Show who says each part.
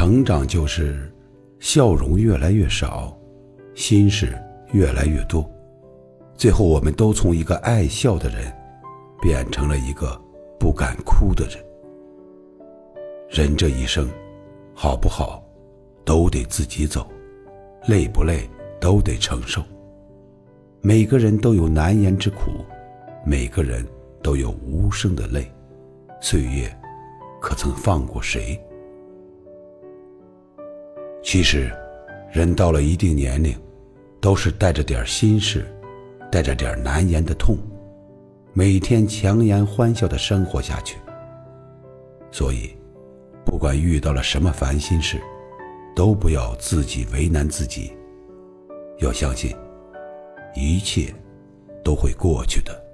Speaker 1: 成长就是笑容越来越少，心事越来越多，最后我们都从一个爱笑的人，变成了一个不敢哭的人。人这一生，好不好，都得自己走，累不累，都得承受。每个人都有难言之苦，每个人都有无声的泪。岁月，可曾放过谁？其实，人到了一定年龄，都是带着点心事，带着点难言的痛，每天强颜欢笑的生活下去。所以。不管遇到了什么烦心事，都不要自己为难自己。要相信，一切都会过去的。